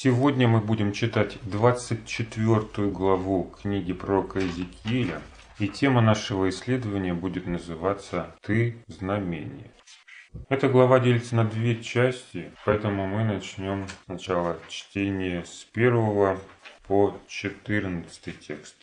Сегодня мы будем читать 24 главу книги пророка Иезекииля, и тема нашего исследования будет называться «Ты знамение». Эта глава делится на две части, поэтому мы начнем сначала чтение с первого по 14 текст.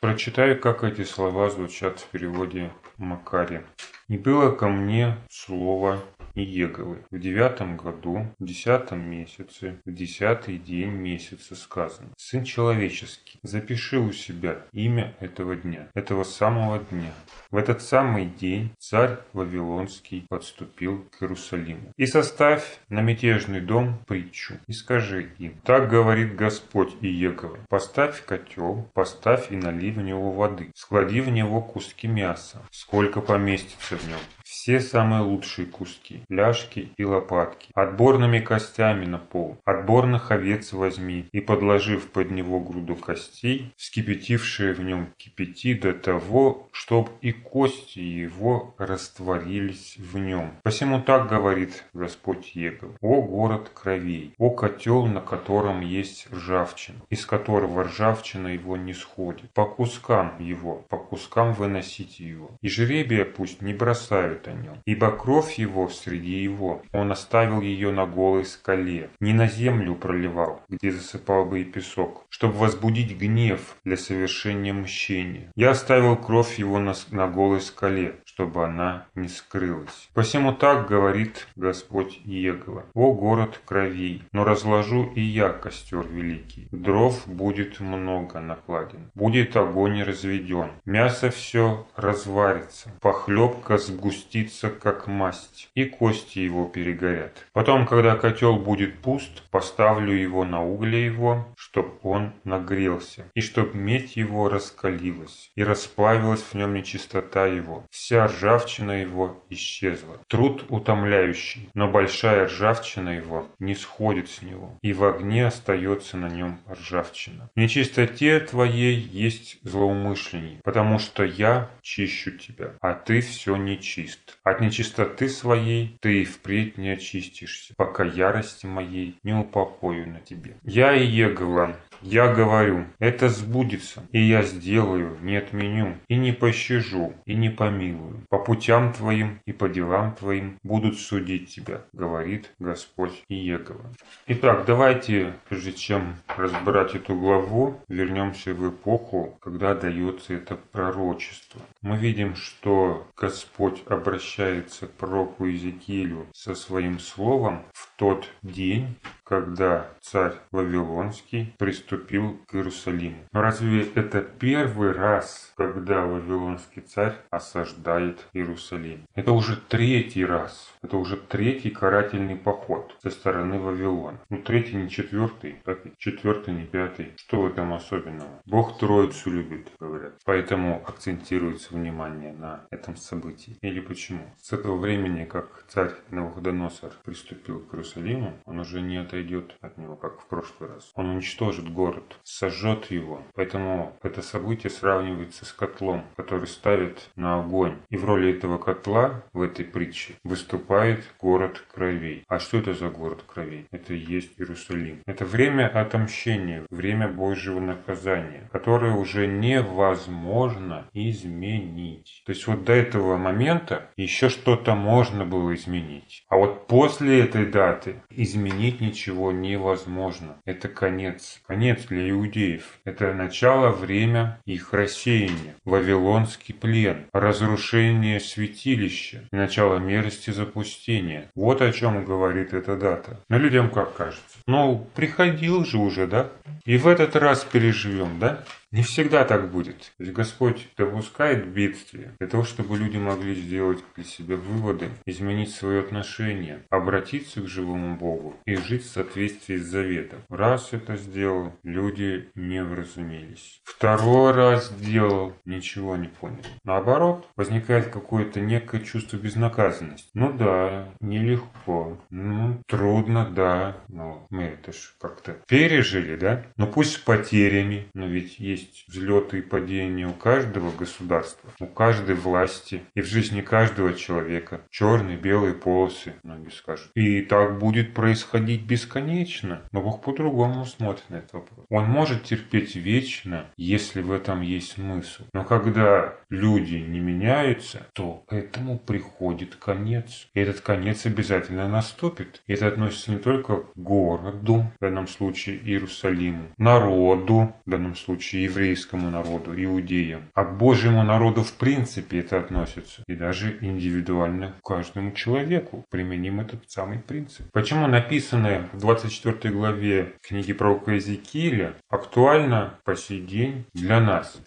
Прочитаю, как эти слова звучат в переводе Макари. «И было ко мне слово Иеговы. В девятом году, в десятом месяце, в десятый день месяца сказано. Сын человеческий, запиши у себя имя этого дня, этого самого дня. В этот самый день царь Вавилонский подступил к Иерусалиму. И составь на мятежный дом притчу, и скажи им, так говорит Господь Иеговы, поставь котел, поставь и налей в него воды, склади в него куски мяса, сколько поместится в нем, все самые лучшие куски, ляжки и лопатки, отборными костями на пол, отборных овец возьми, и, подложив под него груду костей, вскипятившие в нем кипяти до того, чтоб и кости его растворились в нем. Посему так говорит Господь Егов. О город кровей, о котел, на котором есть ржавчина, из которого ржавчина его не сходит. По кускам его, по кускам выносите его. И жребия пусть не бросают знают о нем. Ибо кровь его среди его, он оставил ее на голой скале, не на землю проливал, где засыпал бы и песок, чтобы возбудить гнев для совершения мщения. Я оставил кровь его на, на голой скале, чтобы она не скрылась. Посему так говорит Господь Иегова. О город кровей, но разложу и я костер великий. Дров будет много накладен, будет огонь разведен, мясо все разварится, похлебка сгустится, как масть, и кости его перегорят. Потом, когда котел будет пуст, поставлю его на угле его, чтоб он нагрелся, и чтоб медь его раскалилась, и расплавилась в нем нечистота его. Вся ржавчина его исчезла. Труд утомляющий, но большая ржавчина его не сходит с него, и в огне остается на нем ржавчина. Нечистоте твоей есть злоумышленник, потому что я чищу тебя, а ты все нечист. От нечистоты своей ты и впредь не очистишься, пока ярости моей не упокою на тебе. Я и Егова, я говорю, это сбудется, и я сделаю, не отменю, и не пощажу, и не помилую. По путям твоим и по делам твоим будут судить тебя, говорит Господь Иегова. Итак, давайте, прежде чем разбирать эту главу, вернемся в эпоху, когда дается это пророчество. Мы видим, что Господь обращается к пророку Иезекиилю со своим словом в тот день, когда царь Вавилонский приступил к Иерусалиму. Разве это первый раз, когда Вавилонский царь осаждает Иерусалим? Это уже третий раз. Это уже третий карательный поход со стороны Вавилона. Ну, третий не четвертый, так и четвертый не пятый. Что в этом особенного? Бог Троицу любит, говорят. Поэтому акцентируется внимание на этом событии. Или почему? С этого времени, как царь Навуходоносор приступил к Иерусалиму, он уже не это отойдет от него, как в прошлый раз. Он уничтожит город, сожжет его. Поэтому это событие сравнивается с котлом, который ставит на огонь. И в роли этого котла в этой притче выступает город кровей. А что это за город кровей? Это и есть Иерусалим. Это время отомщения, время Божьего наказания, которое уже невозможно изменить. То есть вот до этого момента еще что-то можно было изменить. А вот после этой даты изменить ничего ничего невозможно. Это конец. Конец для иудеев. Это начало, время их рассеяния. Вавилонский плен. Разрушение святилища. начало мерзости запустения. Вот о чем говорит эта дата. Но людям как кажется? Ну, приходил же уже, да? И в этот раз переживем, да? Не всегда так будет. Есть Господь допускает бедствия для того, чтобы люди могли сделать для себя выводы, изменить свое отношение, обратиться к живому Богу и жить в соответствии с заветом. Раз это сделал, люди не вразумились. Второй раз сделал, ничего не понял. Наоборот, возникает какое-то некое чувство безнаказанности. Ну да, нелегко, ну трудно, да, но мы это же как-то пережили, да? Ну пусть с потерями, но ведь есть взлеты и падения у каждого государства, у каждой власти и в жизни каждого человека. Черные, белые полосы, многие скажут. И так будет происходить бесконечно. Но Бог по-другому смотрит на этот вопрос. Он может терпеть вечно, если в этом есть смысл. Но когда люди не меняются, то этому приходит конец. И этот конец обязательно наступит. И это относится не только к городу, в данном случае Иерусалиму, народу, в данном случае еврейскому народу, иудеям, а к Божьему народу в принципе это относится. И даже индивидуально каждому человеку применим этот самый принцип. Почему написанное в 24 главе книги пророка Иезекииля актуально по сей день для нас?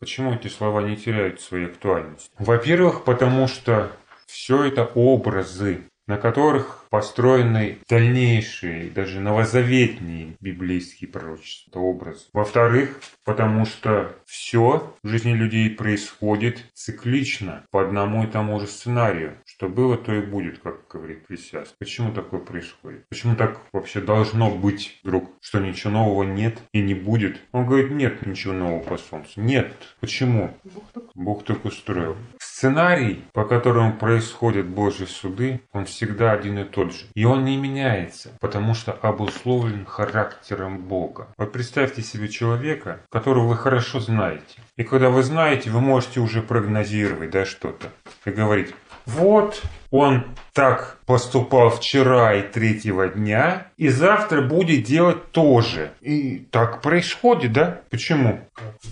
Почему эти слова не теряют своей актуальности? Во-первых, потому что все это образы, на которых построены дальнейшие, даже новозаветные библейские пророчества, это образ. Во-вторых, потому что все в жизни людей происходит циклично, по одному и тому же сценарию. Что было, то и будет, как говорит Присяс. Почему такое происходит? Почему так вообще должно быть вдруг, что ничего нового нет и не будет? Он говорит, нет ничего нового по солнцу. Нет. Почему? Бог так, Бог так устроил. Сценарий, по которому происходят Божьи суды, он всегда один и тот же. И он не меняется, потому что обусловлен характером Бога. Вот представьте себе человека, которого вы хорошо знаете. И когда вы знаете, вы можете уже прогнозировать да, что-то. И говорить, вот он так поступал вчера и третьего дня, и завтра будет делать то же. И так происходит, да? Почему?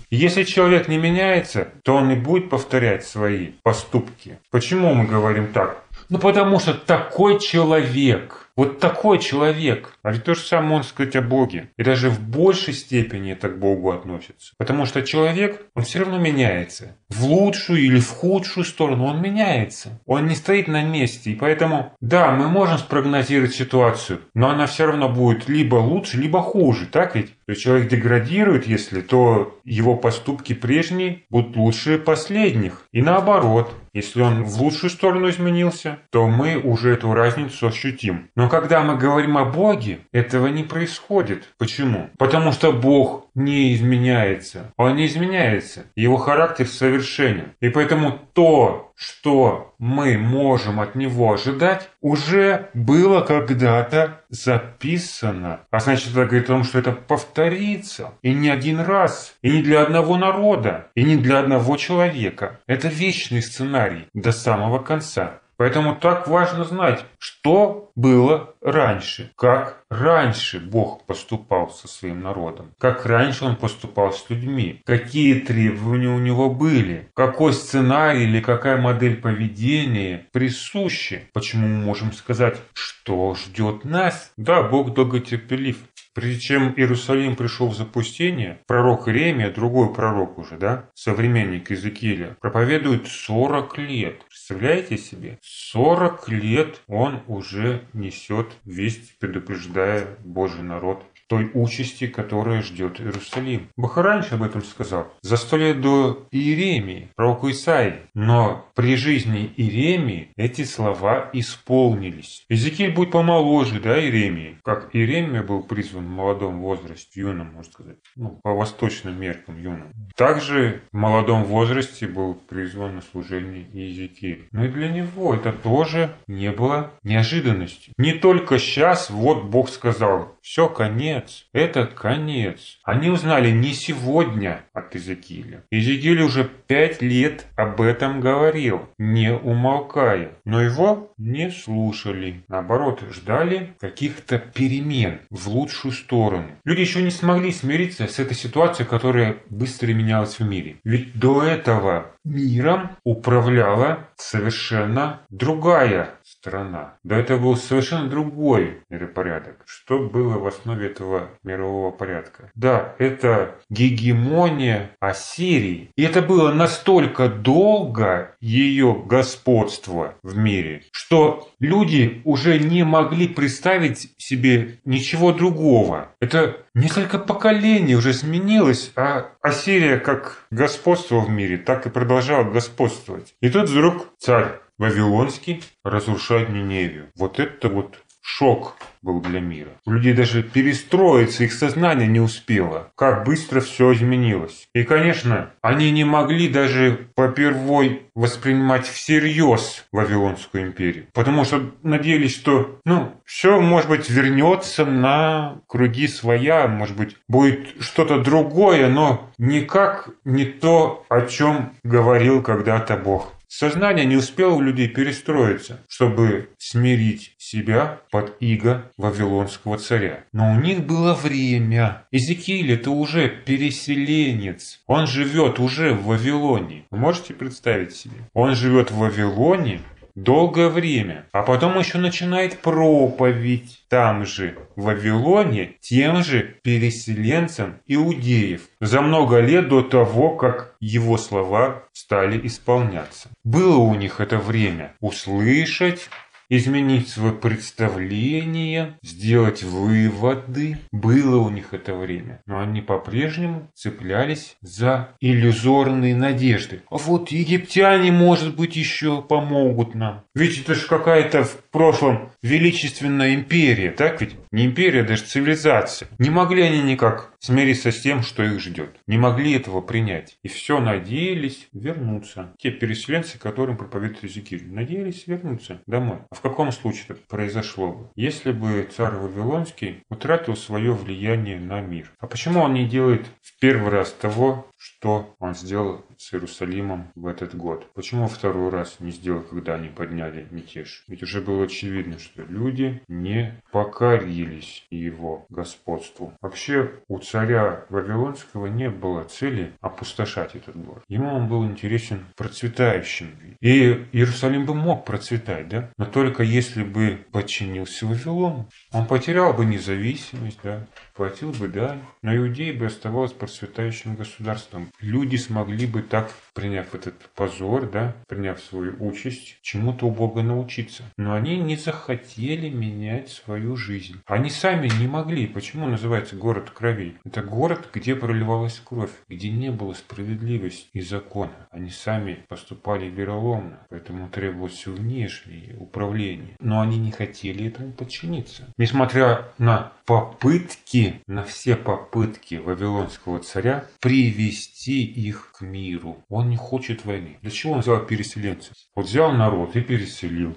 Если человек не меняется, то он и будет повторять свои поступки. Почему мы говорим так? Ну потому что такой человек – вот такой человек. А ведь то же самое можно сказать о Боге. И даже в большей степени это к Богу относится. Потому что человек, он все равно меняется. В лучшую или в худшую сторону он меняется. Он не стоит на месте. И поэтому, да, мы можем спрогнозировать ситуацию, но она все равно будет либо лучше, либо хуже. Так ведь? То есть человек деградирует, если, то его поступки прежние будут лучше последних. И наоборот, если он в лучшую сторону изменился, то мы уже эту разницу ощутим. Но когда мы говорим о Боге, этого не происходит. Почему? Потому что Бог не изменяется. Он не изменяется. Его характер совершенен. И поэтому то, что мы можем от него ожидать, уже было когда-то записано. А значит, это говорит о том, что это повторится. И не один раз. И не для одного народа. И не для одного человека. Это вечный сценарий до самого конца. Поэтому так важно знать, что было раньше, как раньше Бог поступал со своим народом, как раньше Он поступал с людьми, какие требования у Него были, какой сценарий или какая модель поведения присущи. Почему мы можем сказать, что ждет нас? Да, Бог долготерпелив. Прежде чем Иерусалим пришел в запустение, пророк Иеремия, другой пророк уже, да, современник Иезекииля, проповедует 40 лет. Представляете себе? 40 лет он уже несет весть, предупреждая Божий народ той участи, которая ждет Иерусалим. Раньше об этом сказал, за сто лет до Иеремии, пророку Исаии. Но при жизни Иеремии эти слова исполнились. Иезекииль будет помоложе, да, Иеремии? Как Иеремия был призван в молодом возрасте, юном, можно сказать, ну, по восточным меркам юном. Также в молодом возрасте был призван на служение Иезекииль. Но и для него это тоже не было неожиданностью. Не только сейчас, вот Бог сказал, все, конец, конец. Это конец. Они узнали не сегодня от Иезекииля. Иезекииль уже пять лет об этом говорил, не умолкая. Но его не слушали. Наоборот, ждали каких-то перемен в лучшую сторону. Люди еще не смогли смириться с этой ситуацией, которая быстро менялась в мире. Ведь до этого миром управляла совершенно другая страна. До этого был совершенно другой миропорядок. Что было в основе этого мирового порядка? Да, это гегемония Ассирии. И это было настолько долго ее господство в мире, что люди уже не могли представить себе ничего другого. Это несколько поколений уже сменилось, а Ассирия как господство в мире так и продолжала господствовать. И тут вдруг царь Вавилонский разрушает Ниневию. Вот это вот шок был для мира. У людей даже перестроиться, их сознание не успело. Как быстро все изменилось. И, конечно, они не могли даже попервой воспринимать всерьез Вавилонскую империю. Потому что надеялись, что, ну, все, может быть, вернется на круги своя, может быть, будет что-то другое, но никак не то, о чем говорил когда-то Бог. Сознание не успело у людей перестроиться, чтобы смирить себя под иго Вавилонского царя. Но у них было время. Иезекииль это уже переселенец. Он живет уже в Вавилоне. Вы можете представить себе? Он живет в Вавилоне, долгое время, а потом еще начинает проповедь там же, в Вавилоне, тем же переселенцам иудеев, за много лет до того, как его слова стали исполняться. Было у них это время услышать, изменить свое представление, сделать выводы. Было у них это время. Но они по-прежнему цеплялись за иллюзорные надежды. А вот египтяне, может быть, еще помогут нам. Ведь это же какая-то в прошлом величественная империя, так ведь? Не империя, а даже цивилизация. Не могли они никак смириться с тем, что их ждет. Не могли этого принять. И все надеялись вернуться. Те переселенцы, которым проповедует Иезекииль, надеялись вернуться домой. А в каком случае это произошло бы? Если бы царь Вавилонский утратил свое влияние на мир. А почему он не делает в первый раз того, что он сделал с Иерусалимом в этот год. Почему второй раз не сделал, когда они подняли мятеж? Ведь уже было очевидно, что люди не покорились его господству. Вообще у царя Вавилонского не было цели опустошать этот город. Ему он был интересен процветающим. И Иерусалим бы мог процветать, да? Но только если бы подчинился Вавилону. Он потерял бы независимость, да? Платил бы дань, но Иудея бы оставалась процветающим государством. Люди смогли бы так, приняв этот позор, да, приняв свою участь, чему-то у Бога научиться. Но они не захотели менять свою жизнь. Они сами не могли. Почему называется город крови? Это город, где проливалась кровь, где не было справедливости и закона. Они сами поступали вероломно, поэтому требовалось внешнее управление. Но они не хотели этому подчиниться. Несмотря на попытки, на все попытки Вавилонского царя привести их к миру. Он не хочет войны. Для чего он взял переселенцев? Вот взял народ и переселил.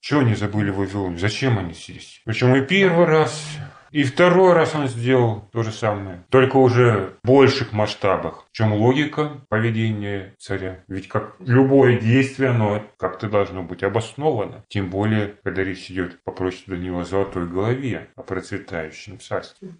Чего они забыли в Вавилоне? Зачем они здесь? Причем и первый раз и второй раз он сделал то же самое, только уже в больших масштабах. Чем логика поведения царя? Ведь как любое действие, оно как-то должно быть обосновано. Тем более, когда речь идет по прочь Данила о золотой голове, о процветающем царстве.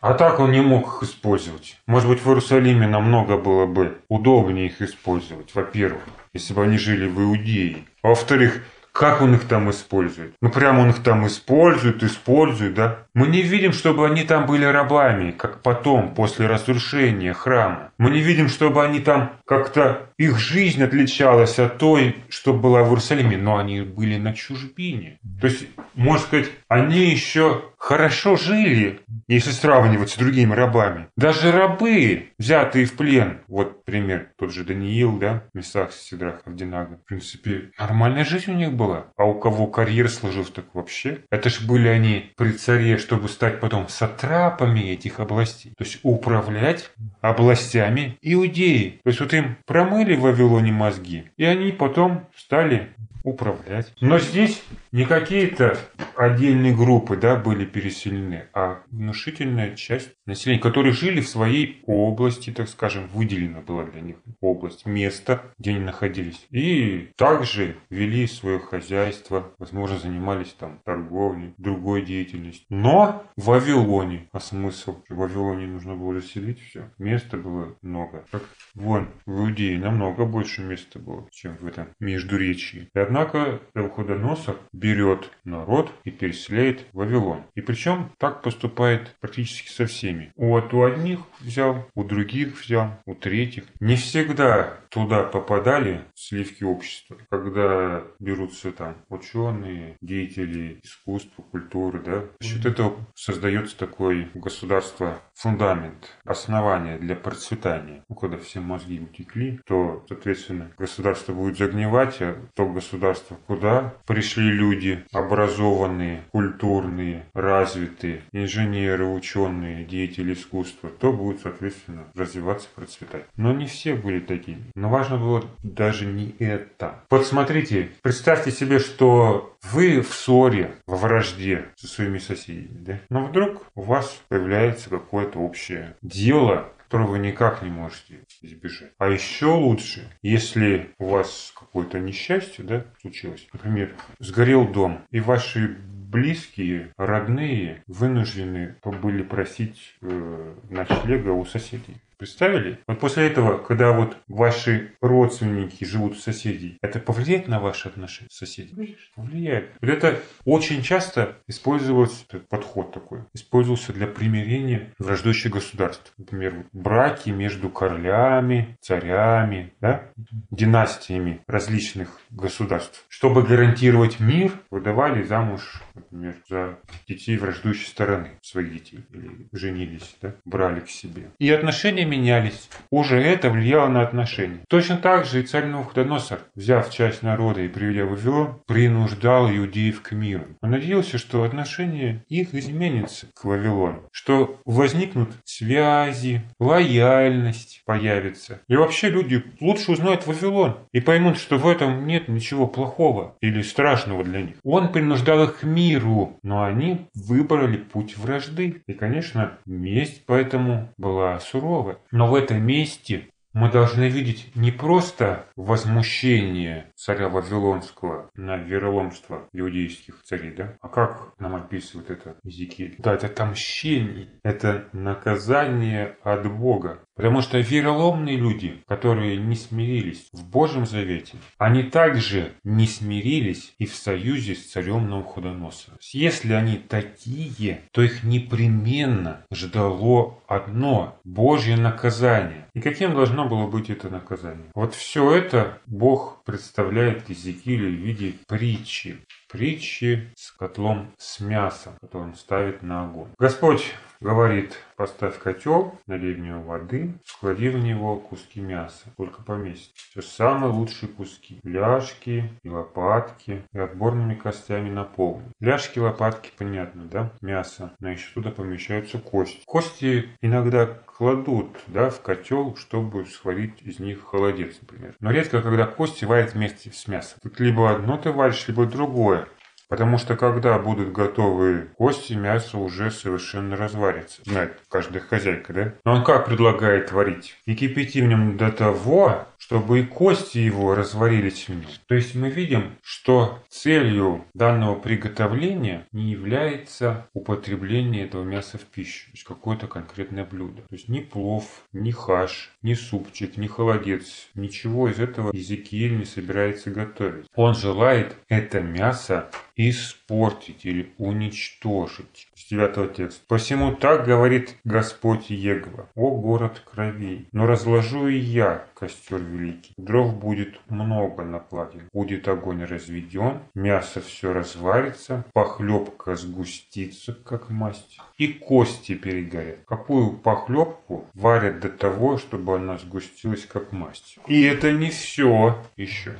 А так он не мог их использовать. Может быть, в Иерусалиме намного было бы удобнее их использовать, во-первых, если бы они жили в Иудее. А во-вторых, как он их там использует? Ну, прямо он их там использует, использует, да? Мы не видим, чтобы они там были рабами, как потом, после разрушения храма. Мы не видим, чтобы они там как-то... Их жизнь отличалась от той, что была в Иерусалиме, но они были на чужбине. То есть, можно сказать, они еще хорошо жили, если сравнивать с другими рабами. Даже рабы, взятые в плен, вот пример, тот же Даниил, да, Месах, Сидрах, Авдинага. В принципе, нормальная жизнь у них была. А у кого карьера сложилась, так вообще. Это ж были они при царе, чтобы стать потом сатрапами этих областей. То есть управлять областями иудеи. То есть вот им промыли в Вавилоне мозги, и они потом стали управлять. Но здесь не какие-то отдельные группы да, были переселены, а внушительная часть населения, которые жили в своей области, так скажем, выделена была для них область, место, где они находились. И также вели свое хозяйство, возможно, занимались там торговлей, другой деятельностью. Но в Вавилоне, а смысл? В Вавилоне нужно было заселить все. Места было много. Как вон, в Иудее намного больше места было, чем в этом междуречии. И однако Навуходоносор берет народ и переселяет в Вавилон. И причем так поступает практически со всеми. Вот у одних взял, у других взял, у третьих. Не всегда туда попадали сливки общества, когда берутся там ученые, деятели искусства, культуры, да. За счет этого создается такое государство фундамент, основание для процветания. Ну, когда все мозги утекли, то, соответственно, государство будет загнивать, а то государство куда пришли люди образованные, культурные, развитые, инженеры, ученые, деятели искусства, то будет, соответственно, развиваться, процветать. Но не все были такими. Но важно было даже не это. Вот смотрите, представьте себе, что вы в ссоре, во вражде со своими соседями, да? Но вдруг у вас появляется какое-то общее дело, которого вы никак не можете избежать. А еще лучше, если у вас какое-то несчастье да, случилось, например, сгорел дом, и ваши близкие, родные вынуждены были просить э, ночлега у соседей. Представили? Вот после этого, когда вот ваши родственники живут у соседей, это повлияет на ваши отношения с соседями? Повлияет. Вот это очень часто использовался этот подход такой. Использовался для примирения враждующих государств. Например, браки между королями, царями, да? династиями различных государств. Чтобы гарантировать мир, выдавали замуж, например, за детей враждующей стороны своих детей. Или женились, да? брали к себе. И отношения менялись. Уже это влияло на отношения. Точно так же и царь Навуходоносор, взяв часть народа и приведя в Вавилон, принуждал иудеев к миру. Он надеялся, что отношения их изменятся к Вавилону, что возникнут связи, лояльность появится. И вообще люди лучше узнают Вавилон и поймут, что в этом нет ничего плохого или страшного для них. Он принуждал их к миру, но они выбрали путь вражды. И, конечно, месть поэтому была суровая. Но в этом месте мы должны видеть не просто возмущение царя Вавилонского на вероломство иудейских царей, да? А как нам описывает это Езекииль? Да, это отмщение, это наказание от Бога. Потому что вероломные люди, которые не смирились в Божьем Завете, они также не смирились и в союзе с царем Навуходоносором. Если они такие, то их непременно ждало одно – Божье наказание. И каким должно было быть это наказание? Вот все это Бог представляет Иезекиилю в виде притчи притчи с котлом с мясом, который он ставит на огонь. Господь говорит, поставь котел, налей в него воды, склади в него куски мяса, только поместить. Все самые лучшие куски. Ляжки и лопатки и отборными костями наполни. Ляжки, лопатки, понятно, да? Мясо. Но еще туда помещаются кости. Кости иногда кладут да, в котел, чтобы сварить из них холодец, например. Но редко, когда кости варят вместе с мясом. Тут либо одно ты варишь, либо другое. Потому что когда будут готовы кости, мясо уже совершенно разварится. Знает каждая хозяйка, да? Но он как предлагает варить? И кипяти в нем до того, чтобы и кости его разварились в нем. То есть мы видим, что целью данного приготовления не является употребление этого мяса в пищу, то есть какое-то конкретное блюдо. То есть ни плов, ни хаш, ни супчик, ни холодец, ничего из этого Езекииль не собирается готовить. Он желает это мясо испортить или уничтожить. С 9 текста. «Посему так говорит Господь Егова, о город кровей, но разложу и я костер великий. Дров будет много на пладе. Будет огонь разведен, мясо все разварится, похлебка сгустится, как масть, и кости перегорят. Какую похлебку варят до того, чтобы она сгустилась, как масть? И это не все еще.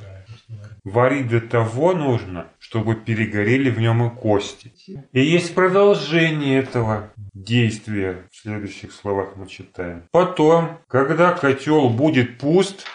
Варить до того нужно, чтобы перегорели в нем и кости. И есть продолжение этого действия. В следующих словах мы читаем. Потом, когда котел будет пуст,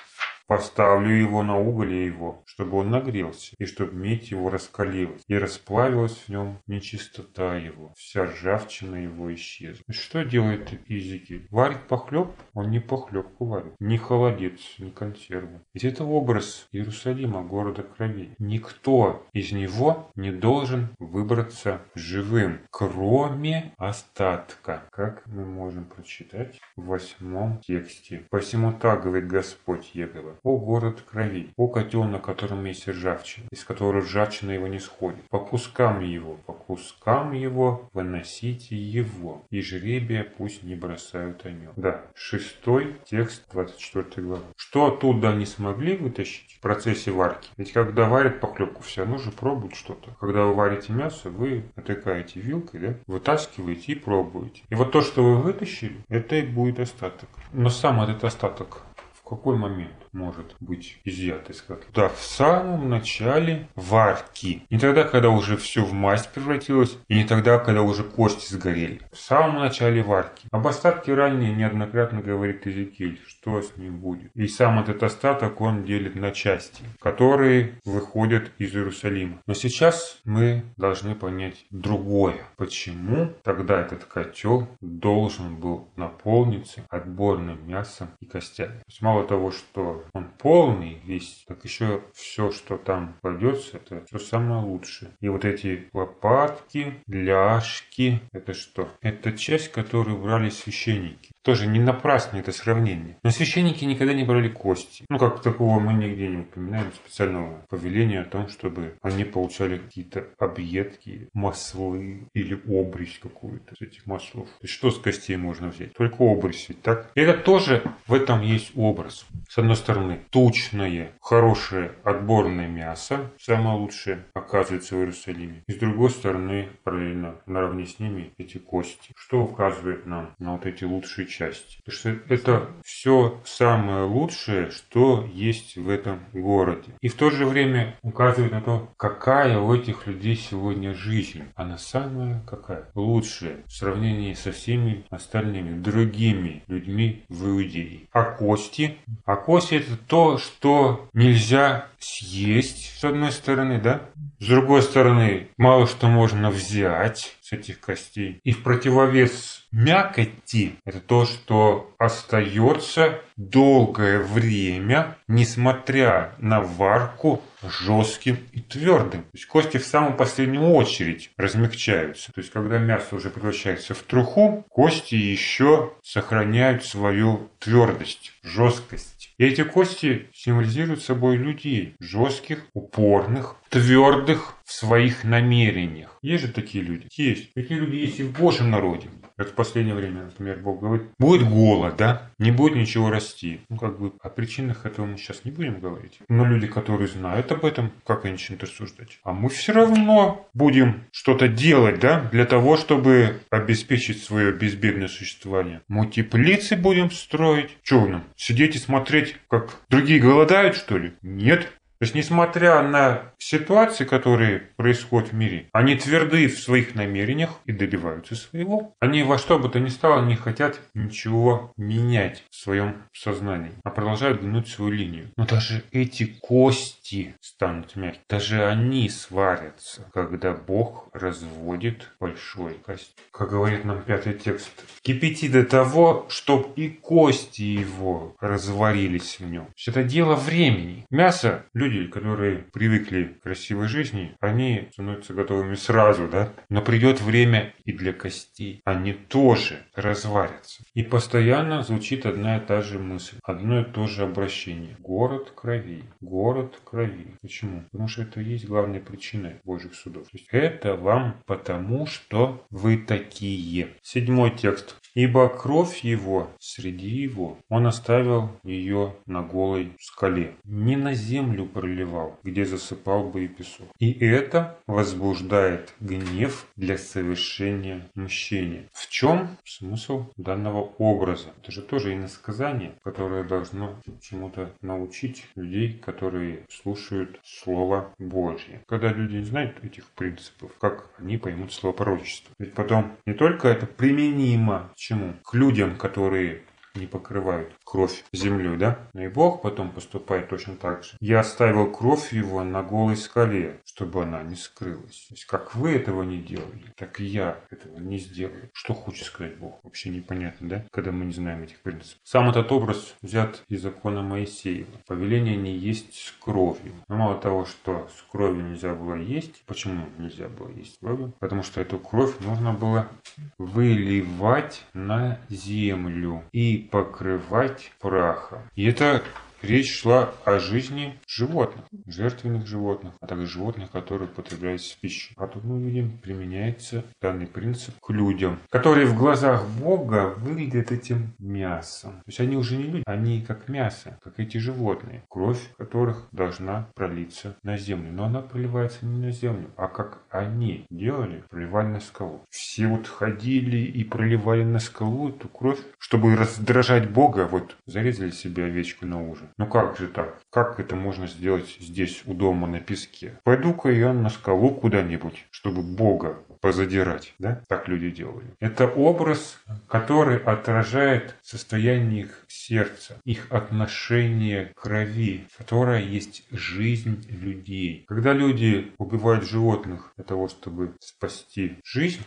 поставлю его на уголь его, чтобы он нагрелся, и чтобы медь его раскалилась, и расплавилась в нем нечистота его, вся ржавчина его исчезла. Что делает Изики? Варит похлеб? Он не похлебку варит, не холодец, не консерву. Ведь это образ Иерусалима, города крови. Никто из него не должен выбраться живым, кроме остатка, как мы можем прочитать в восьмом тексте. «Посему так, говорит Господь Егова, о город крови, о котел, на котором есть ржавчина, из которого ржавчина его не сходит. По кускам его, по кускам его выносите его, и жребия пусть не бросают о нем. Да, шестой текст 24 главы. Что оттуда не смогли вытащить в процессе варки? Ведь когда варят похлебку, все равно же пробуют что-то. Когда вы варите мясо, вы натыкаете вилкой, да, вытаскиваете и пробуете. И вот то, что вы вытащили, это и будет остаток. Но сам этот остаток в какой момент? Может быть изъят из котла? Да, в самом начале варки. Не тогда, когда уже все в масть превратилось, и не тогда, когда уже кости сгорели. В самом начале варки. Об остатке ранее неоднократно говорит Иезекииль, что с ним будет. И сам этот остаток он делит на части, которые выходят из Иерусалима. Но сейчас мы должны понять другое. Почему тогда этот котел должен был наполниться отборным мясом и костями? То есть мало того, что он полный весь, так еще все, что там кладется, это все самое лучшее. И вот эти лопатки, ляжки, это что? Это часть, которую брали священники. Тоже не напрасно это сравнение. Но священники никогда не брали кости. Ну, как такого мы нигде не упоминаем специального повеления о том, чтобы они получали какие-то объедки, маслы или обрезь какую-то с этих маслов. То что с костей можно взять? Только обрезь ведь, так? И это тоже в этом есть образ. С одной стороны, тучное, хорошее, отборное мясо, самое лучшее, оказывается в Иерусалиме. И с другой стороны, параллельно наравне с ними эти кости. Что указывает нам на вот эти лучшие части. Потому что это все самое лучшее, что есть в этом городе. И в то же время указывает на то, какая у этих людей сегодня жизнь. Она самая какая? Лучшая в сравнении со всеми остальными другими людьми в Иудее. А кости? А кости это то, что нельзя съесть, с одной стороны, да? С другой стороны, мало что можно взять с этих костей. И в противовес мякоти это то, что остается долгое время, несмотря на варку, жестким и твердым. То есть кости в самую последнюю очередь размягчаются. То есть когда мясо уже превращается в труху, кости еще сохраняют свою твердость, жесткость. И эти кости символизируют собой людей, жестких, упорных, твердых в своих намерениях. Есть же такие люди? Есть. Такие люди есть и в Божьем народе. Как в последнее время, например, Бог говорит, будет голод, да? Не будет ничего расти. Ну, как бы о причинах этого мы сейчас не будем говорить. Но люди, которые знают об этом, как они начнут рассуждать? А мы все равно будем что-то делать, да? Для того, чтобы обеспечить свое безбедное существование. Мы теплицы будем строить. Что нам? Сидеть и смотреть, как другие голодают, что ли? Нет. То есть, несмотря на ситуации, которые происходят в мире, они тверды в своих намерениях и добиваются своего. Они во что бы то ни стало не хотят ничего менять в своем сознании, а продолжают гнуть свою линию. Но даже эти кости станут мягкими. Даже они сварятся, когда Бог разводит большой кость. Как говорит нам пятый текст, кипяти до того, чтоб и кости его разварились в нем. Это дело времени. Мясо люди, которые привыкли к красивой жизни, они становятся готовыми сразу, да? Но придет время и для костей. Они тоже разварятся. И постоянно звучит одна и та же мысль, одно и то же обращение. Город крови, город крови. Почему? Потому что это и есть главная причина Божьих судов. То есть это вам потому, что вы такие. Седьмой текст. Ибо кровь его среди его, он оставил ее на голой скале. Не на землю проливал, где засыпал бы и песок. И это возбуждает гнев для совершения мщения. В чем смысл данного образа? Это же тоже иносказание, которое должно чему-то научить людей, которые слушают Слово Божье. Когда люди не знают этих принципов, как они поймут слово пророчества? Ведь потом не только это применимо чему? К людям, которые не покрывают кровь землю, да? Но и Бог потом поступает точно так же. Я оставил кровь его на голой скале, чтобы она не скрылась. То есть, как вы этого не делали, так и я этого не сделаю. Что хочет сказать Бог? Вообще непонятно, да? Когда мы не знаем этих принципов. Сам этот образ взят из закона Моисеева. Повеление не есть с кровью. Но мало того, что с кровью нельзя было есть, почему нельзя было есть кровью? Потому что эту кровь нужно было выливать на землю и покрывать прахом. И это речь шла о жизни животных, жертвенных животных, а также животных, которые употребляются в пищу. А тут мы видим, применяется данный принцип к людям, которые в глазах Бога выглядят этим мясом. То есть они уже не люди, они как мясо, как эти животные, кровь которых должна пролиться на землю. Но она проливается не на землю, а как они делали, проливали на скалу. Все вот ходили и проливали на скалу эту кровь, чтобы раздражать Бога, вот зарезали себе овечку на ужин. Ну как же так? Как это можно сделать здесь у дома на песке? Пойду-ка я на скалу куда-нибудь, чтобы Бога позадирать. Да? Так люди делали. Это образ, который отражает состояние их сердца, их отношение к крови, которая есть жизнь людей. Когда люди убивают животных для того, чтобы спасти жизнь,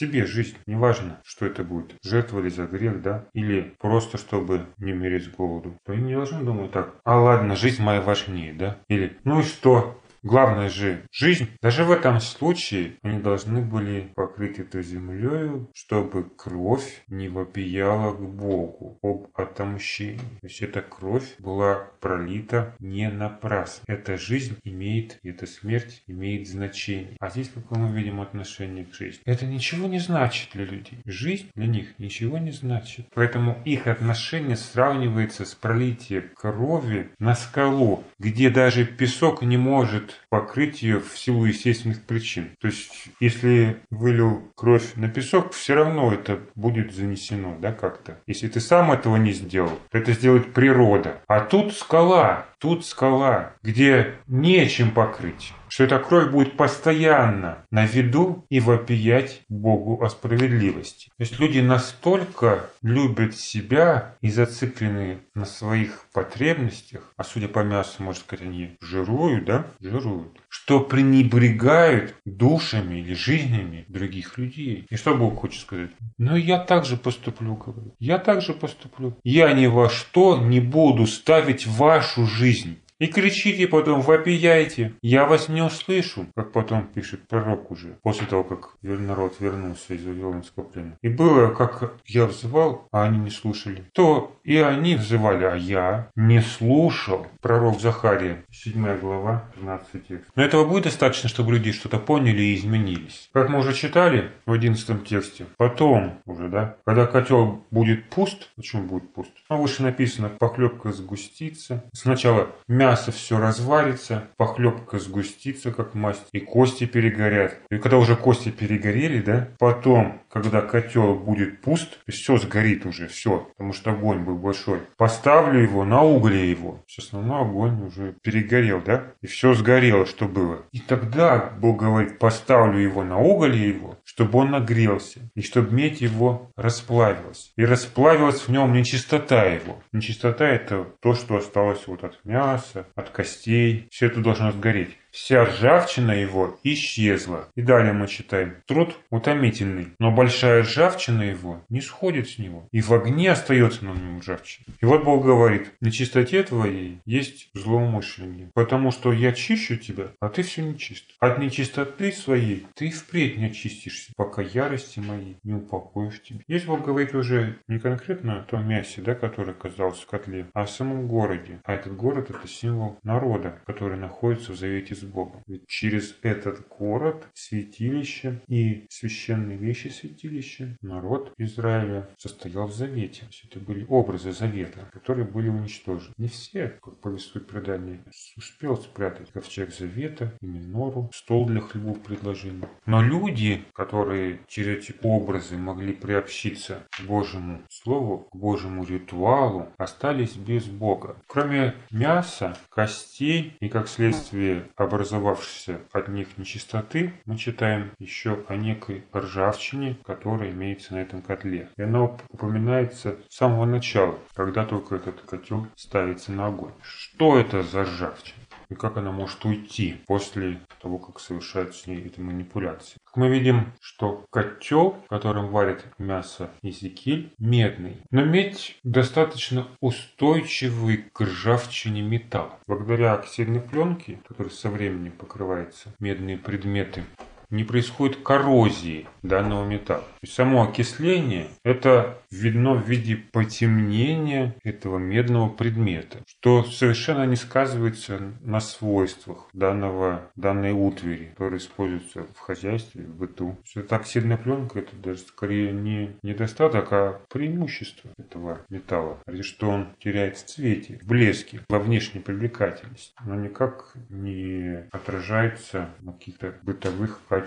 себе жизнь, неважно, что это будет, жертва ли за грех, да, или просто чтобы не умереть с голоду, то не должны думать так, а ладно, жизнь моя важнее, да, или ну и что, Главное же жизнь. Даже в этом случае они должны были покрыть это землей, чтобы кровь не вопияла к Богу об отомщении. То есть эта кровь была пролита не напрасно. Эта жизнь имеет, эта смерть имеет значение. А здесь какое мы видим отношение к жизни? Это ничего не значит для людей. Жизнь для них ничего не значит. Поэтому их отношение сравнивается с пролитием крови на скалу, где даже песок не может покрыть ее в силу естественных причин. То есть, если вылил кровь на песок, все равно это будет занесено, да, как-то. Если ты сам этого не сделал, то это сделает природа. А тут скала, тут скала, где нечем покрыть что эта кровь будет постоянно на виду и вопиять Богу о справедливости. То есть люди настолько любят себя и зациклены на своих потребностях, а судя по мясу, может сказать, они жируют, да, жируют, что пренебрегают душами или жизнями других людей. И что Бог хочет сказать? Ну, я также поступлю, говорит. Я также поступлю. Я ни во что не буду ставить вашу жизнь и кричите потом, вопияйте, я вас не услышу, как потом пишет пророк уже, после того, как народ вернулся из Вавилонского плена. И было, как я взывал, а они не слушали, то и они взывали, а я не слушал. Пророк Захария, 7 глава, 15 текст. Но этого будет достаточно, чтобы люди что-то поняли и изменились. Как мы уже читали в 11 тексте, потом уже, да, когда котел будет пуст, почему будет пуст? Ну, выше написано, похлебка сгустится. Сначала мясо мясо все разварится, похлебка сгустится, как масть, и кости перегорят. И когда уже кости перегорели, да, потом, когда котел будет пуст, все сгорит уже, все, потому что огонь был большой. Поставлю его на угле его. Основной огонь уже перегорел, да, и все сгорело, что было. И тогда Бог говорит, поставлю его на уголе его, чтобы он нагрелся, и чтобы медь его расплавилась. И расплавилась в нем нечистота его. Нечистота это то, что осталось вот от мяса, от костей. Все это должно сгореть. Вся ржавчина его исчезла. И далее мы читаем. Труд утомительный, но большая ржавчина его не сходит с него. И в огне остается на нем ржавчина. И вот Бог говорит, на чистоте твоей есть злоумышление. Потому что я чищу тебя, а ты все нечист. От нечистоты своей ты впредь не очистишься, пока ярости моей не упокоишь тебя. Здесь Бог говорит уже не конкретно о том мясе, да, которое оказалось в котле, а о самом городе. А этот город это символ народа, который находится в завете с Богом. Ведь через этот город, святилище и священные вещи святилища народ Израиля состоял в завете. То есть это были образы завета, которые были уничтожены. Не все, как повествует предание, успел спрятать ковчег завета и минору, стол для хлебов предложений. Но люди, которые через эти образы могли приобщиться к Божьему Слову, к Божьему ритуалу, остались без Бога. Кроме мяса, костей и, как следствие, образовавшейся от них нечистоты, мы читаем еще о некой ржавчине, которая имеется на этом котле. И она упоминается с самого начала, когда только этот котел ставится на огонь. Что это за ржавчина? И как она может уйти после того, как совершают с ней эти манипуляции. Как мы видим, что котел, в котором варят мясо и зикиль, медный. Но медь достаточно устойчивый к ржавчине металл. Благодаря оксидной пленке, которая со временем покрывается медные предметы, не происходит коррозии данного металла. То есть само окисление – это видно в виде потемнения этого медного предмета, что совершенно не сказывается на свойствах данного, данной утвари, которая используется в хозяйстве, в быту. Все это оксидная пленка – это даже скорее не недостаток, а преимущество этого металла. Разве что он теряет в цвете, в блеске, во внешней привлекательности, но никак не отражается на каких-то бытовых качествах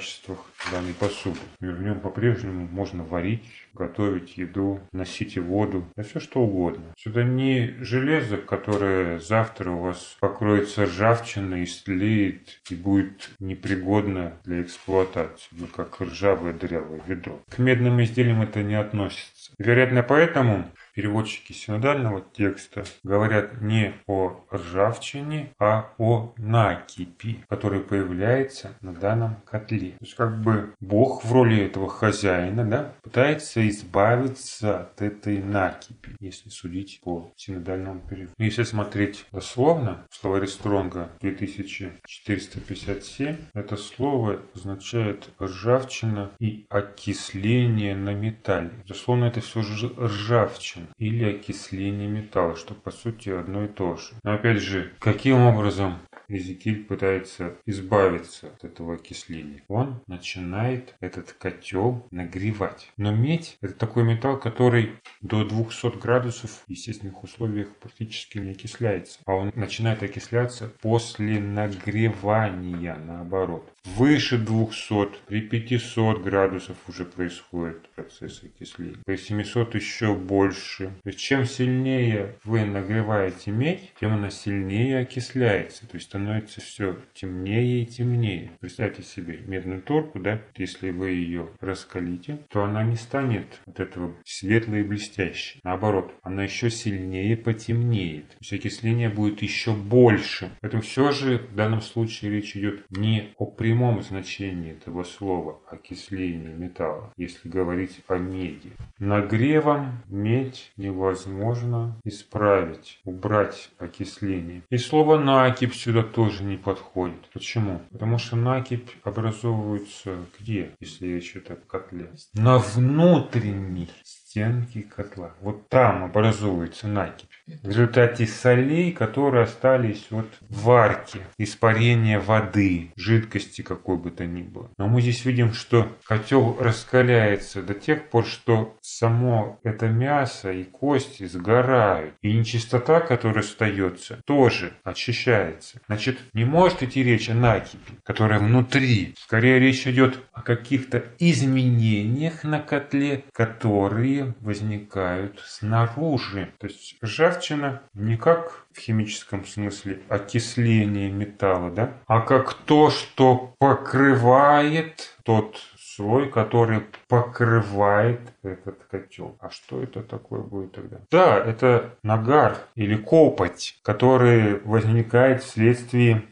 данной посуды. И в нем по-прежнему можно варить, готовить еду, носить воду, да все что угодно. Сюда не железо, которое завтра у вас покроется ржавчиной, истлеет и будет непригодно для эксплуатации, ну, как ржавое дырявое ведро. К медным изделиям это не относится. Вероятно, поэтому переводчики синодального текста говорят не о ржавчине, а о накипи, который появляется на данном котле. То есть как бы Бог в роли этого хозяина да, пытается избавиться от этой накипи, если судить по синодальному переводу. Если смотреть дословно, в словаре Стронга 2457, это слово означает ржавчина и окисление на металле. Дословно это все же ржавчина или окисление металла, что по сути одно и то же. Но опять же, каким образом Эзекиль пытается избавиться от этого окисления. Он начинает этот котел нагревать. Но медь – это такой металл, который до 200 градусов в естественных условиях практически не окисляется. А он начинает окисляться после нагревания, наоборот. Выше 200, при 500 градусов уже происходит процесс окисления. При 700 еще больше. То есть чем сильнее вы нагреваете медь, тем она сильнее окисляется. То есть становится все темнее и темнее. Представьте себе медную торку, да, если вы ее раскалите, то она не станет от этого светлой и блестящей. Наоборот, она еще сильнее потемнеет. То есть окисление будет еще больше. Поэтому все же в данном случае речь идет не о прямом прямом значении этого слова окисление металла, если говорить о меди. Нагревом медь невозможно исправить, убрать окисление. И слово накипь сюда тоже не подходит. Почему? Потому что накипь образовывается где, если речь идет о котле? На внутренней стенки котла. Вот там образуется накипь. В результате солей, которые остались от варки, испарения воды, жидкости какой бы то ни было. Но мы здесь видим, что котел раскаляется до тех пор, что само это мясо и кости сгорают. И нечистота, которая остается, тоже очищается. Значит, не может идти речь о накипи, которая внутри. Скорее речь идет о каких-то изменениях на котле, которые возникают снаружи. То есть ржавчина не как в химическом смысле окисление металла, да, а как то, что покрывает тот слой, который покрывает этот котел. А что это такое будет тогда? Да, это нагар или копоть, который возникает вследствие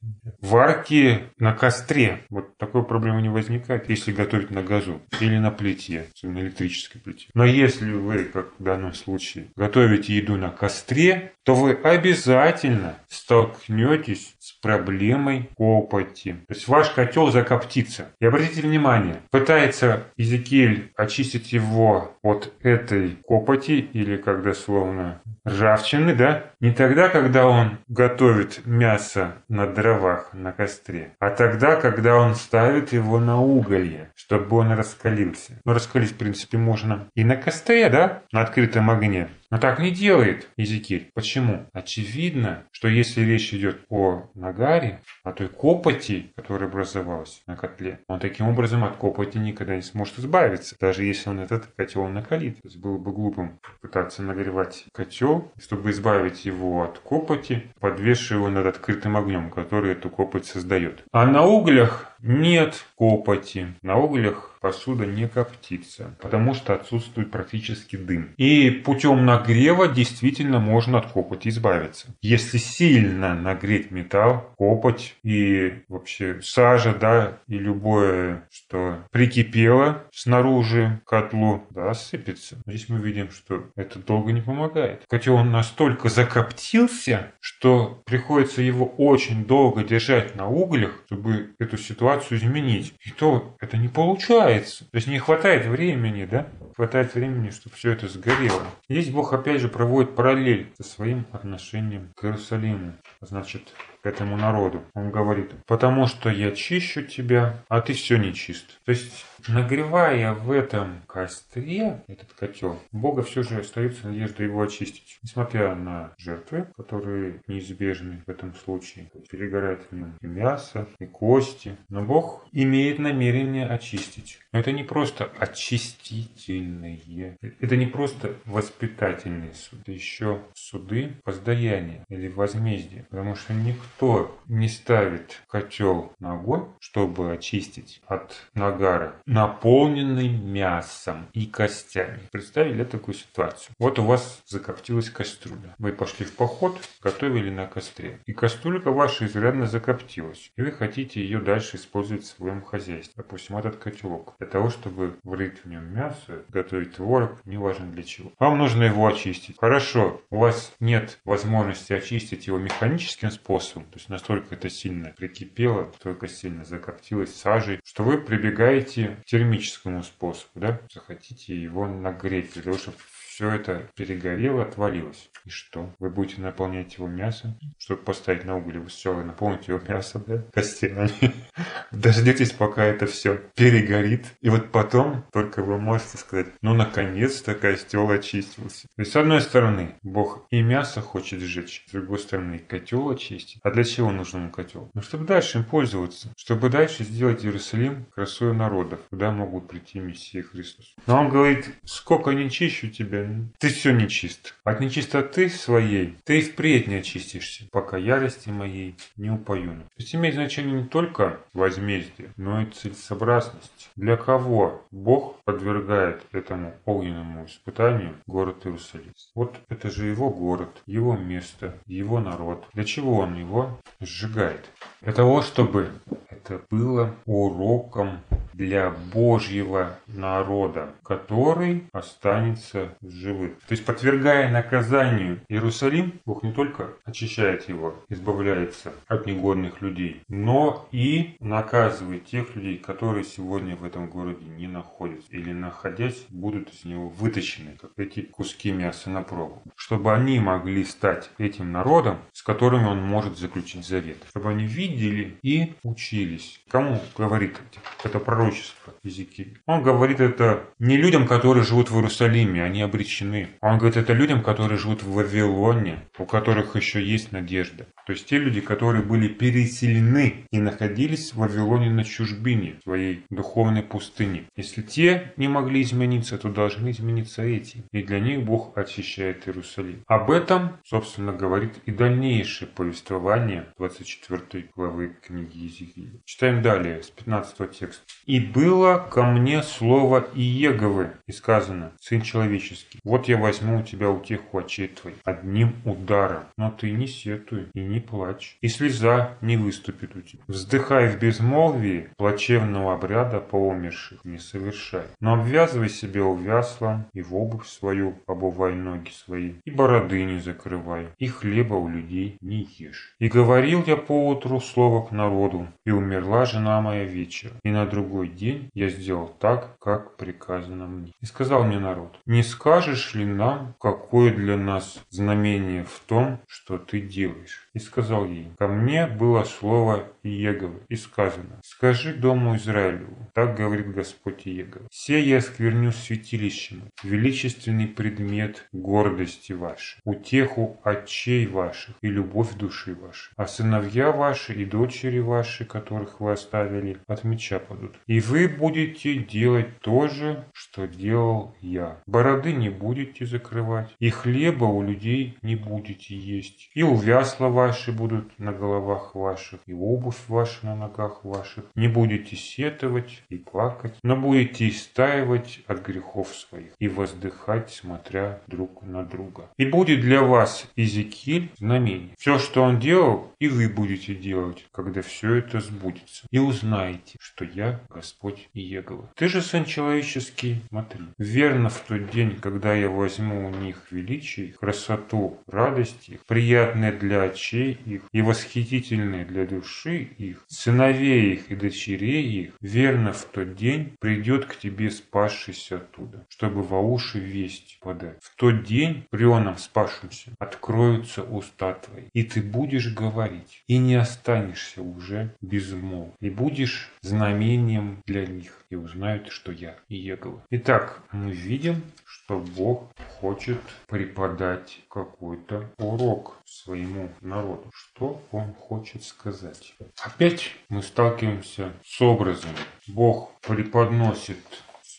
варки на костре. Вот такой проблемы не возникает, если готовить на газу или на плите, на электрической плите. Но если вы, как в данном случае, готовите еду на костре, то вы обязательно столкнетесь с проблемой копоти. То есть ваш котел закоптится. И обратите внимание, пытается Иезекииль очистить его от этой копоти или как дословно ржавчины, да, не тогда, когда он готовит мясо на дровах, на костре, а тогда, когда он ставит его на уголье, чтобы он раскалился. Но раскалить, в принципе, можно и на костре, да, на открытом огне. Но так не делает Езекиль. Почему? Очевидно, что если речь идет о нагаре, о той копоти, которая образовалась на котле, он таким образом от копоти никогда не сможет избавиться, даже если он этот котел накалит. То есть было бы глупым пытаться нагревать котел, чтобы избавить его от копоти, подвешивая его над открытым огнем, который эту копоть создает. А на углях нет копоти. На углях посуда не коптится, потому что отсутствует практически дым. И путем нагрева действительно можно от копоти избавиться. Если сильно нагреть металл, копоть и вообще сажа, да, и любое, что прикипело снаружи котлу, да, сыпется. Здесь мы видим, что это долго не помогает. Котел он настолько закоптился, что приходится его очень долго держать на углях, чтобы эту ситуацию изменить. И то это не получается нагревается. То есть не хватает времени, да? Хватает времени, чтобы все это сгорело. Здесь Бог опять же проводит параллель со своим отношением к Иерусалиму. Значит, этому народу. Он говорит, потому что я чищу тебя, а ты все нечист. То есть, нагревая в этом костре этот котел, Бога все же остается надежда его очистить. Несмотря на жертвы, которые неизбежны в этом случае. Перегорает в нем и мясо, и кости. Но Бог имеет намерение очистить. Но это не просто очистительные, это не просто воспитательные суды, это еще суды воздаяния или возмездия. Потому что никто не ставит котел на огонь, чтобы очистить от нагара, наполненный мясом и костями. Представили такую ситуацию? Вот у вас закоптилась кастрюля. Вы пошли в поход, готовили на костре. И кастрюлька ваша изрядно закоптилась. И вы хотите ее дальше использовать в своем хозяйстве. Допустим, этот котелок для того, чтобы варить в нем мясо, готовить творог, неважно для чего. Вам нужно его очистить. Хорошо, у вас нет возможности очистить его механическим способом, то есть настолько это сильно прикипело, настолько сильно закоптилось сажей, что вы прибегаете к термическому способу, да, захотите его нагреть для того, чтобы все это перегорело, отвалилось. И что? Вы будете наполнять его мясом, чтобы поставить на уголь, вы сначала наполните его мясом, да, костями. Дождитесь, пока это все перегорит. И вот потом только вы можете сказать, ну, наконец-то костел очистился. То есть, с одной стороны, Бог и мясо хочет сжечь, с другой стороны, котел очистить. А для чего нужен ему котел? Ну, чтобы дальше им пользоваться, чтобы дальше сделать Иерусалим красою народов, куда могут прийти Мессия Христос. Но он говорит, сколько не чищу тебя, ты все нечист. От нечистоты своей ты впредь не очистишься, пока ярости моей не упою. То есть имеет значение не только возмездие, но и целесообразность. Для кого Бог подвергает этому огненному испытанию город Иерусалим? Вот это же его город, его место, его народ. Для чего он его сжигает? Для того, чтобы это было уроком для Божьего народа, который останется живых. То есть, подвергая наказанию Иерусалим, Бог не только очищает его, избавляется от негодных людей, но и наказывает тех людей, которые сегодня в этом городе не находятся или находясь будут из него вытащены, как эти куски мяса на пробу, чтобы они могли стать этим народом, с которыми он может заключить завет, чтобы они видели и учились. Кому говорит это пророчество? пророчество Езекииль. Он говорит это не людям, которые живут в Иерусалиме, они обречены. Он говорит это людям, которые живут в Вавилоне, у которых еще есть надежда. То есть те люди, которые были переселены и находились в Вавилоне на чужбине, своей духовной пустыне. Если те не могли измениться, то должны измениться эти. И для них Бог очищает Иерусалим. Об этом, собственно, говорит и дальнейшее повествование 24 главы книги Езекииля. Читаем далее, с 15 текста. «И было ко мне слово Иеговы, и сказано, Сын человеческий, вот я возьму у тебя утеху очей твоих одним ударом, но ты не сетуй и не плачь, и слеза не выступит у тебя. Вздыхай в безмолвии, плачевного обряда по умерших не совершай, но обвязывай себя увяслом и в обувь свою обувай ноги свои, и бороды не закрывай, и хлеба у людей не ешь. И говорил я поутру слово к народу, и умерла жена моя вечер, и на другой день я сделал так, как приказано мне. И сказал мне народ, не скажешь ли нам, какое для нас знамение в том, что ты делаешь? И сказал ей, ко мне было слово Иеговы, и сказано, скажи дому Израилеву, так говорит Господь Иегова, все я скверню святилищем, величественный предмет гордости вашей, утеху отчей ваших и любовь души вашей, а сыновья ваши и дочери ваши, которых вы оставили, от меча падут. И вы будете делать то же, что делал я. Бороды не будете закрывать, и хлеба у людей не будете есть, и увясла ваши будут на головах ваших, и обувь ваша на ногах ваших. Не будете сетовать и плакать, но будете истаивать от грехов своих и воздыхать, смотря друг на друга. И будет для вас Иезекииль знамение. Все, что он делал, и вы будете делать, когда все это сбудется. И узнаете, что я Господь Иегова. Ты же, сын человеческий, смотри. Верно в тот день, когда я возьму у них величие, красоту, радость их, приятное для очей их и восхитительное для души их, сыновей их и дочерей их, верно в тот день придет к тебе спасшийся оттуда, чтобы во уши весть подать. В тот день прионам спасшимся откроются уста твои, и ты будешь говорить, и не останешься уже безмолв, и будешь знамением для них, и узнают, что я Иегова. Итак, мы видим, что Бог хочет преподать какой-то урок своему народу. Что Он хочет сказать? Опять мы сталкиваемся с образом. Бог преподносит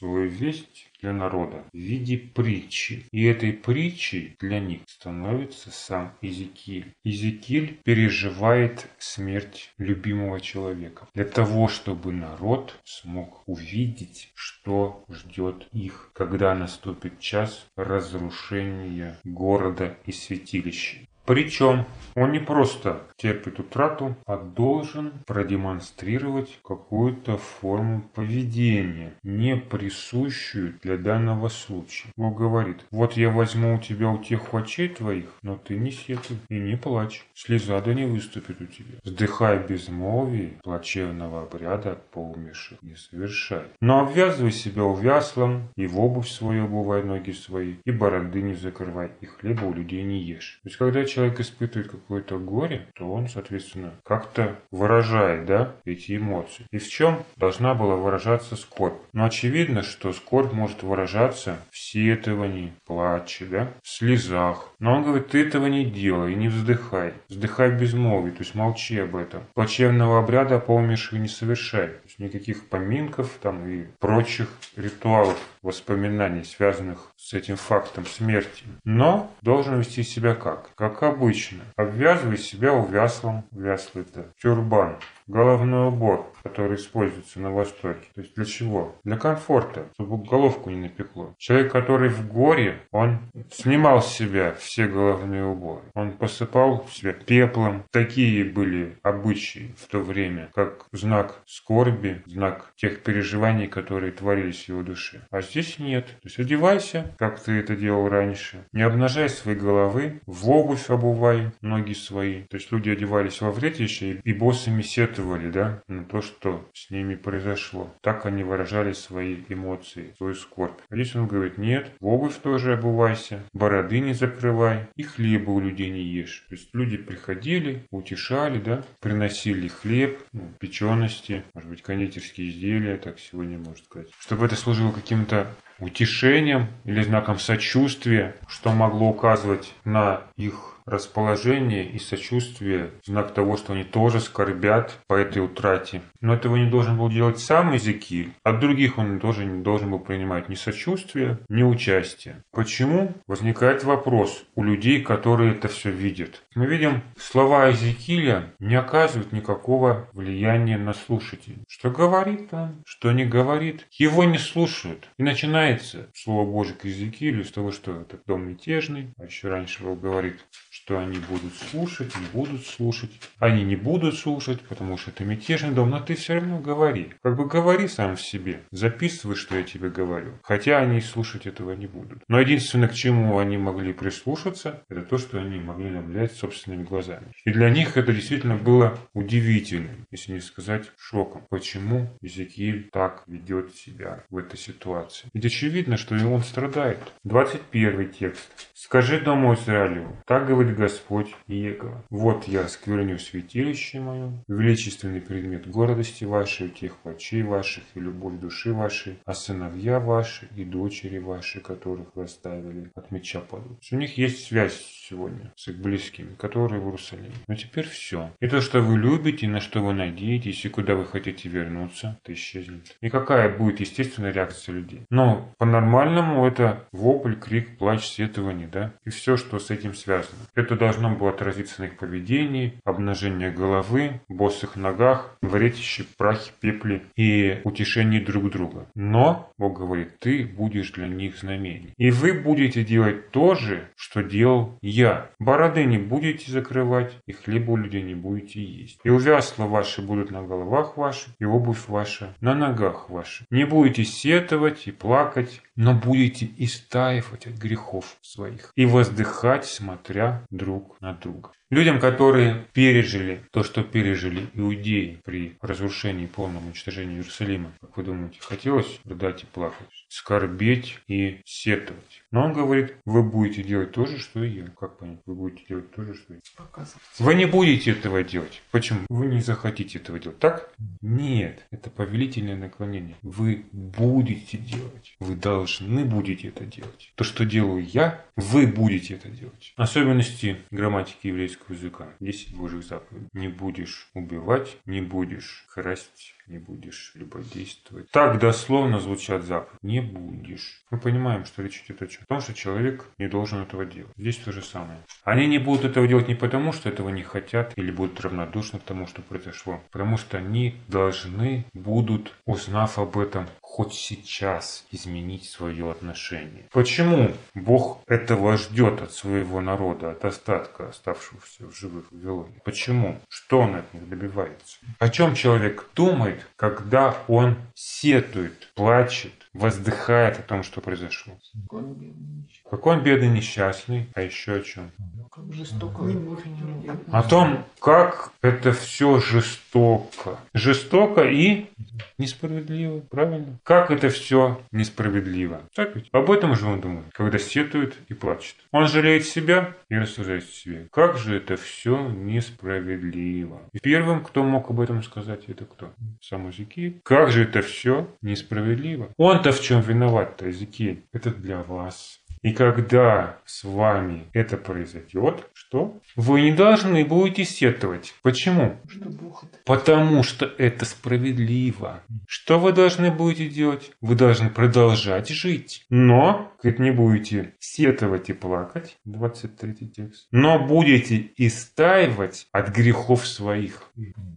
свою весть для народа в виде притчи. И этой притчей для них становится сам Иезекииль. Иезекииль переживает смерть любимого человека для того, чтобы народ смог увидеть, что ждет их, когда наступит час разрушения города и святилища. Причем он не просто терпит утрату, а должен продемонстрировать какую-то форму поведения, не присущую для данного случая. Бог говорит, вот я возьму у тебя утеху очей твоих, но ты не сетуй и не плачь, слеза да не выступит у тебя. Вздыхай безмолвие, плачевного обряда по умерших не совершай. Но обвязывай себя увяслом, и в обувь свою обувай ноги свои, и бороды не закрывай, и хлеба у людей не ешь. То есть, когда человек испытывает какое-то горе, то он, соответственно, как-то выражает да, эти эмоции. И в чем должна была выражаться скорбь? Но очевидно, что скорбь может выражаться в сетовании, плаче, да, в слезах. Но он говорит, ты этого не делай и не вздыхай. Вздыхай без мови, то есть молчи об этом. Плачевного обряда по умерших не совершай. То есть никаких поминков там и прочих ритуалов, воспоминаний, связанных с этим фактом смерти. Но должен вести себя как? Как обычно. Обвязывай себя увяслом. Вяслый это тюрбан. Головной убор, который используется на Востоке. То есть для чего? Для комфорта, чтобы головку не напекло. Человек, который в горе, он снимал с себя все головные уборы. Он посыпал себя пеплом. Такие были обычаи в то время, как знак скорби, знак тех переживаний, которые творились в его душе. А здесь нет. То есть одевайся, как ты это делал раньше. Не обнажай свои головы, в обувь обувай ноги свои. То есть люди одевались во вретище и босыми сетовали, да, на то, что с ними произошло. Так они выражали свои эмоции, свою скорбь. А здесь он говорит, нет, в обувь тоже обувайся, бороды не закрывай и хлеба у людей не ешь. То есть люди приходили, утешали, да, приносили хлеб, ну, печености, может быть, кондитерские изделия, так сегодня можно сказать. Чтобы это служило каким-то утешением или знаком сочувствия, что могло указывать на их расположение и сочувствие, знак того, что они тоже скорбят по этой утрате. Но этого не должен был делать сам Иезекииль, от других он тоже не должен был принимать ни сочувствие, ни участие. Почему? Возникает вопрос у людей, которые это все видят. Мы видим, слова Иезекииля не оказывают никакого влияния на слушателей. Что говорит он, что не говорит, его не слушают. И начинается Слово Божие к Иезекиилю с того, что это дом мятежный, а еще раньше он говорит, что они будут слушать, не будут слушать. Они не будут слушать, потому что это мятежный дом, но ты все равно говори. Как бы говори сам в себе, записывай, что я тебе говорю. Хотя они слушать этого не будут. Но единственное, к чему они могли прислушаться, это то, что они могли наблюдать собственными глазами. И для них это действительно было удивительным, если не сказать шоком. Почему Иезекииль так ведет себя в этой ситуации? Ведь очевидно, что и он страдает. 21 текст. «Скажи дому Израилеву, так говорит Господь Иегова. Вот я скверню святилище мое, величественный предмет гордости вашей, тех очей ваших и любовь души вашей, а сыновья ваши и дочери ваши, которых вы оставили, от меча падут. У них есть связь сегодня с их близкими, которые в Иерусалиме. Но теперь все. И то, что вы любите, на что вы надеетесь, и куда вы хотите вернуться, это исчезнет. И какая будет естественная реакция людей? Но по-нормальному это вопль, крик, плач, сетование, да? И все, что с этим связано. Это должно было отразиться на их поведении, обнажение головы, босых ногах, вретище, прахе, пепле и утешении друг друга. Но, Бог говорит, ты будешь для них знамением. И вы будете делать то же, что делал я. Бороды не будете закрывать, и хлеба у людей не будете есть. И увясла ваши будут на головах ваших, и обувь ваша на ногах ваших. Не будете сетовать и плакать, но будете истаивать от грехов своих и воздыхать, смотря друг на друга. Людям, которые пережили то, что пережили иудеи при разрушении и полном уничтожении Иерусалима, как вы думаете, хотелось рыдать и плакать, скорбеть и сетовать. Но он говорит, вы будете делать то же, что и я. Как понять? Вы будете делать то же, что и я. Вы не будете этого делать. Почему? Вы не захотите этого делать. Так? Нет. Это повелительное наклонение. Вы будете делать. Вы должны будете это делать. То, что делаю я, вы будете это делать. Особенности грамматики еврейского языка. 10 Божьих заповедей. Не будешь убивать, не будешь красть, не будешь любодействовать. Так дословно звучат заповеди. Не будешь. Мы понимаем, что речь идет о чем? О том, что человек не должен этого делать. Здесь то же самое. Они не будут этого делать не потому, что этого не хотят или будут равнодушны к тому, что произошло. Потому что они должны будут, узнав об этом, хоть сейчас изменить свое отношение. Почему Бог этого ждет от своего народа, от остатка, оставшегося в живых в Вавилоне? Почему? Что он от них добивается? О чем человек думает, когда он сетует, плачет, воздыхает о том, что произошло? Какой он бедный, несчастный, а еще о чем? О том, как это все жестоко. Жестоко и несправедливо, правильно? Как это все несправедливо. Так ведь? Об этом же он думает, когда сетует и плачет. Он жалеет себя и рассуждает себе. Как же это все несправедливо. И первым, кто мог об этом сказать, это кто? Сам Эзекииль. Как же это все несправедливо. Он-то в чем виноват-то, Эзекииль? Это для вас. И когда с вами это произойдет, что? Вы не должны будете сетовать. Почему? Что Бог это? Потому что это справедливо. Что вы должны будете делать? Вы должны продолжать жить. Но, говорит, не будете сетовать и плакать. 23 текст. Но будете истаивать от грехов своих.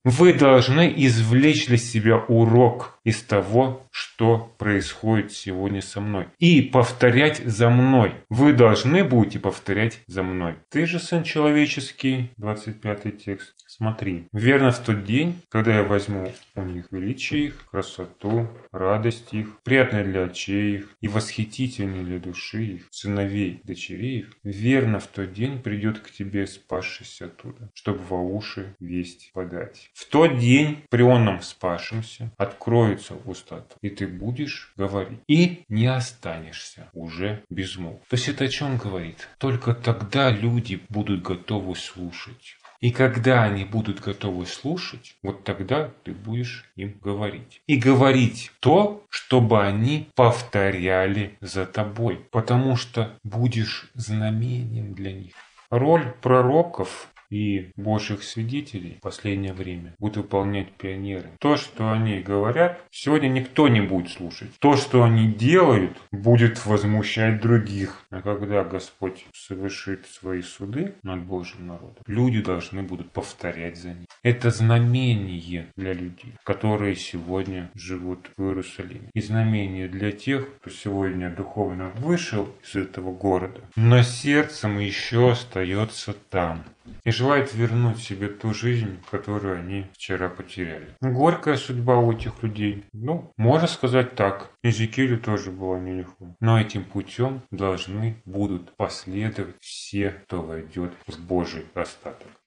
Вы должны извлечь для себя урок из того, что происходит сегодня со мной. И повторять за мной. Вы должны будете повторять за мной. Ты же, сын человеческий, 25 текст, смотри. Верно в тот день, когда я возьму у них величие их, красоту, радость их, приятное для очей их и восхитительное для души их, сыновей, дочерей их, верно в тот день придет к тебе спасшийся оттуда, чтобы во уши весть подать. В тот день при онном спасшемся откроются уста, и ты будешь говорить, и не останешься уже безмолв. То есть это о чем говорит? Только тогда люди будут готовы слушать. И когда они будут готовы слушать, вот тогда ты будешь им говорить. И говорить то, чтобы они повторяли за тобой, потому что будешь знамением для них. Роль пророков и Божьих свидетелей в последнее время будут выполнять пионеры. То, что они говорят, сегодня никто не будет слушать. То, что они делают, будет возмущать других. А когда Господь совершит свои суды над Божьим народом, люди должны будут повторять за ним. Это знамение для людей, которые сегодня живут в Иерусалиме. И знамение для тех, кто сегодня духовно вышел из этого города, но сердцем еще остается там и желает вернуть себе ту жизнь, которую они вчера потеряли. Горькая судьба у этих людей. Ну, можно сказать так. Езекилю тоже было нелегко. Но этим путем должны будут последовать все, кто войдет в Божий остаток.